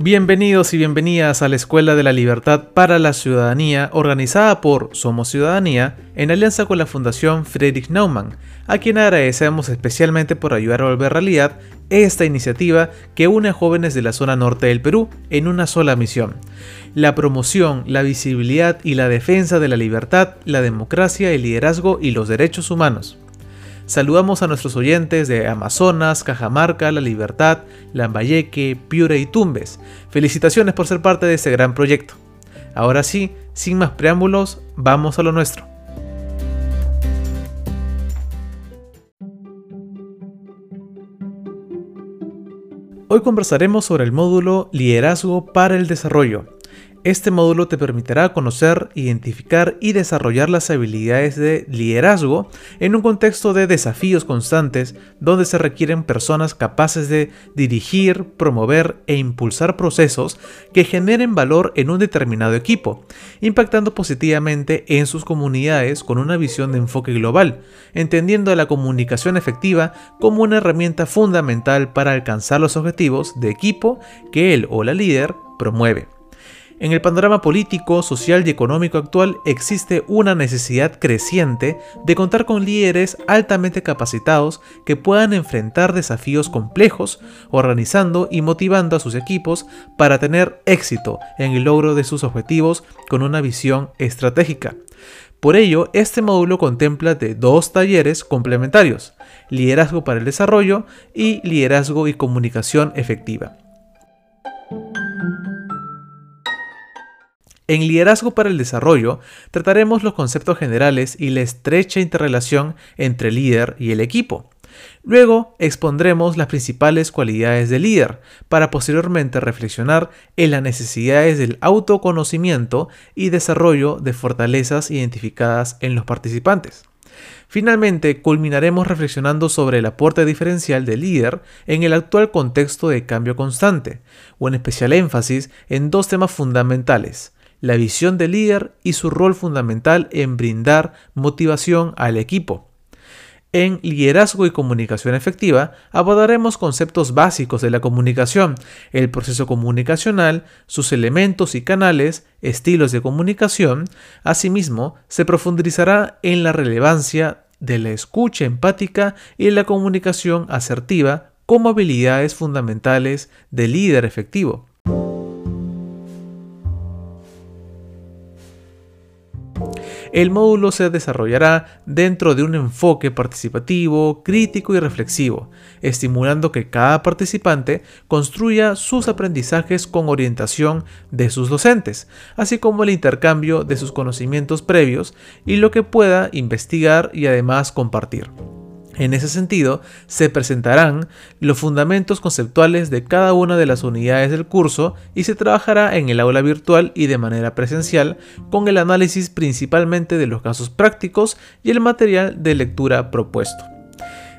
Bienvenidos y bienvenidas a la Escuela de la Libertad para la Ciudadanía, organizada por Somos Ciudadanía, en alianza con la Fundación Friedrich Naumann, a quien agradecemos especialmente por ayudar a volver realidad esta iniciativa que une a jóvenes de la zona norte del Perú en una sola misión, la promoción, la visibilidad y la defensa de la libertad, la democracia, el liderazgo y los derechos humanos. Saludamos a nuestros oyentes de Amazonas, Cajamarca, La Libertad, Lambayeque, Piura y Tumbes. Felicitaciones por ser parte de este gran proyecto. Ahora sí, sin más preámbulos, vamos a lo nuestro. Hoy conversaremos sobre el módulo Liderazgo para el Desarrollo, este módulo te permitirá conocer, identificar y desarrollar las habilidades de liderazgo en un contexto de desafíos constantes donde se requieren personas capaces de dirigir, promover e impulsar procesos que generen valor en un determinado equipo, impactando positivamente en sus comunidades con una visión de enfoque global, entendiendo la comunicación efectiva como una herramienta fundamental para alcanzar los objetivos de equipo que él o la líder promueve. En el panorama político, social y económico actual existe una necesidad creciente de contar con líderes altamente capacitados que puedan enfrentar desafíos complejos, organizando y motivando a sus equipos para tener éxito en el logro de sus objetivos con una visión estratégica. Por ello, este módulo contempla de dos talleres complementarios, liderazgo para el desarrollo y liderazgo y comunicación efectiva. En Liderazgo para el Desarrollo trataremos los conceptos generales y la estrecha interrelación entre el líder y el equipo. Luego expondremos las principales cualidades del líder, para posteriormente reflexionar en las necesidades del autoconocimiento y desarrollo de fortalezas identificadas en los participantes. Finalmente, culminaremos reflexionando sobre el aporte diferencial del líder en el actual contexto de cambio constante, o en especial énfasis en dos temas fundamentales, la visión del líder y su rol fundamental en brindar motivación al equipo. En liderazgo y comunicación efectiva abordaremos conceptos básicos de la comunicación, el proceso comunicacional, sus elementos y canales, estilos de comunicación. Asimismo, se profundizará en la relevancia de la escucha empática y la comunicación asertiva como habilidades fundamentales del líder efectivo. El módulo se desarrollará dentro de un enfoque participativo, crítico y reflexivo, estimulando que cada participante construya sus aprendizajes con orientación de sus docentes, así como el intercambio de sus conocimientos previos y lo que pueda investigar y además compartir. En ese sentido, se presentarán los fundamentos conceptuales de cada una de las unidades del curso y se trabajará en el aula virtual y de manera presencial con el análisis principalmente de los casos prácticos y el material de lectura propuesto.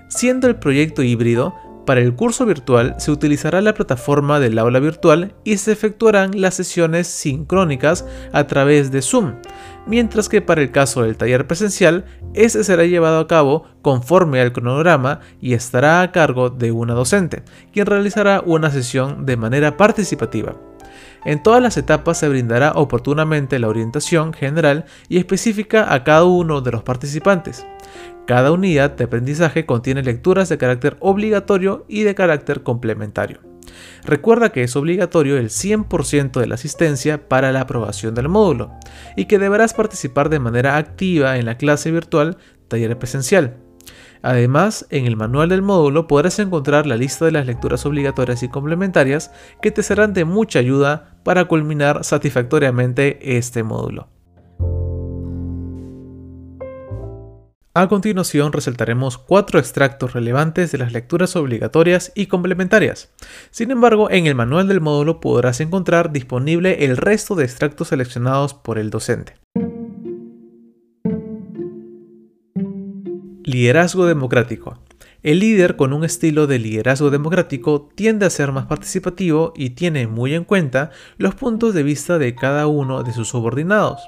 Siendo el proyecto híbrido, para el curso virtual se utilizará la plataforma del aula virtual y se efectuarán las sesiones sincrónicas a través de Zoom, mientras que para el caso del taller presencial, este será llevado a cabo conforme al cronograma y estará a cargo de una docente, quien realizará una sesión de manera participativa. En todas las etapas se brindará oportunamente la orientación general y específica a cada uno de los participantes. Cada unidad de aprendizaje contiene lecturas de carácter obligatorio y de carácter complementario. Recuerda que es obligatorio el 100% de la asistencia para la aprobación del módulo y que deberás participar de manera activa en la clase virtual taller presencial. Además, en el manual del módulo podrás encontrar la lista de las lecturas obligatorias y complementarias que te serán de mucha ayuda para culminar satisfactoriamente este módulo. A continuación resaltaremos cuatro extractos relevantes de las lecturas obligatorias y complementarias. Sin embargo, en el manual del módulo podrás encontrar disponible el resto de extractos seleccionados por el docente. Liderazgo democrático. El líder con un estilo de liderazgo democrático tiende a ser más participativo y tiene muy en cuenta los puntos de vista de cada uno de sus subordinados.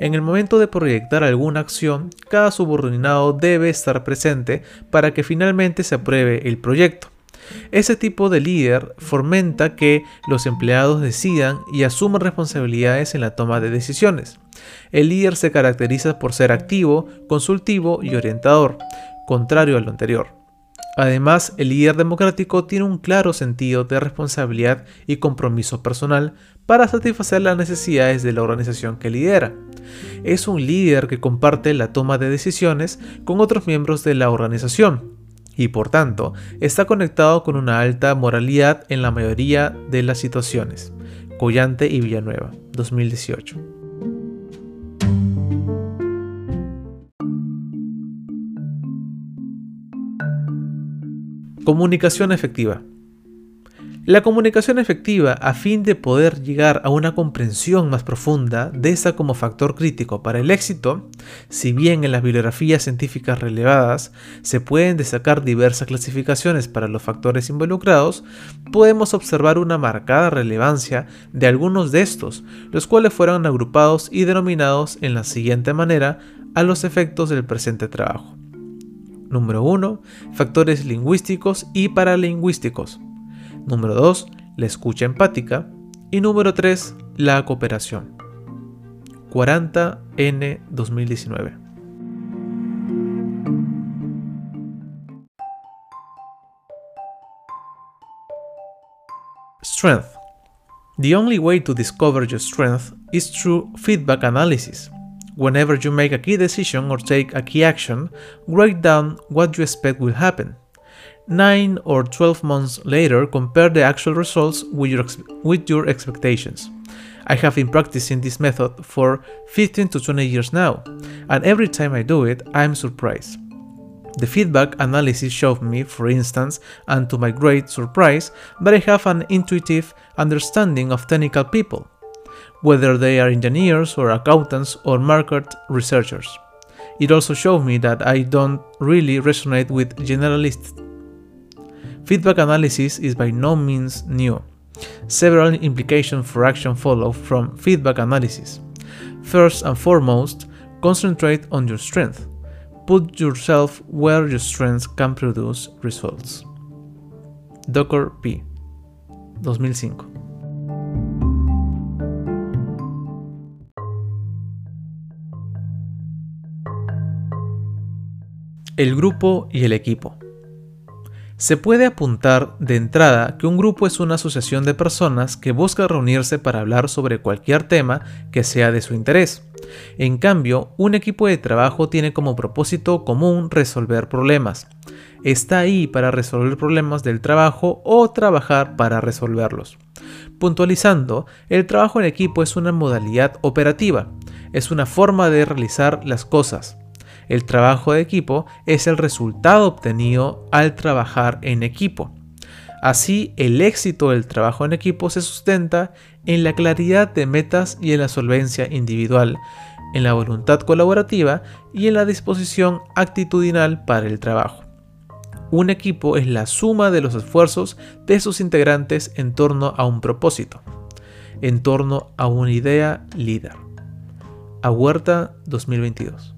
En el momento de proyectar alguna acción, cada subordinado debe estar presente para que finalmente se apruebe el proyecto. Ese tipo de líder fomenta que los empleados decidan y asuman responsabilidades en la toma de decisiones. El líder se caracteriza por ser activo, consultivo y orientador, contrario a lo anterior. Además, el líder democrático tiene un claro sentido de responsabilidad y compromiso personal para satisfacer las necesidades de la organización que lidera. Es un líder que comparte la toma de decisiones con otros miembros de la organización y por tanto está conectado con una alta moralidad en la mayoría de las situaciones. Collante y Villanueva, 2018. Comunicación efectiva. La comunicación efectiva, a fin de poder llegar a una comprensión más profunda de esta como factor crítico para el éxito, si bien en las bibliografías científicas relevadas se pueden destacar diversas clasificaciones para los factores involucrados, podemos observar una marcada relevancia de algunos de estos, los cuales fueron agrupados y denominados en la siguiente manera a los efectos del presente trabajo. Número 1. Factores lingüísticos y paralingüísticos. Número 2. La escucha empática. Y número 3. La cooperación. 40 N 2019. Strength. The only way to discover your strength is through feedback analysis. Whenever you make a key decision or take a key action, write down what you expect will happen. 9 or 12 months later, compare the actual results with your, with your expectations. I have been practicing this method for 15 to 20 years now, and every time I do it, I'm surprised. The feedback analysis showed me, for instance, and to my great surprise, that I have an intuitive understanding of technical people, whether they are engineers or accountants or market researchers. It also showed me that I don't really resonate with generalists Feedback analysis is by no means new. Several implications for action follow from feedback analysis. First and foremost, concentrate on your strength. Put yourself where your strengths can produce results. Docker P. 2005. El grupo y el equipo. Se puede apuntar de entrada que un grupo es una asociación de personas que busca reunirse para hablar sobre cualquier tema que sea de su interés. En cambio, un equipo de trabajo tiene como propósito común resolver problemas. Está ahí para resolver problemas del trabajo o trabajar para resolverlos. Puntualizando, el trabajo en equipo es una modalidad operativa, es una forma de realizar las cosas. El trabajo de equipo es el resultado obtenido al trabajar en equipo. Así, el éxito del trabajo en equipo se sustenta en la claridad de metas y en la solvencia individual, en la voluntad colaborativa y en la disposición actitudinal para el trabajo. Un equipo es la suma de los esfuerzos de sus integrantes en torno a un propósito, en torno a una idea líder. A Huerta 2022.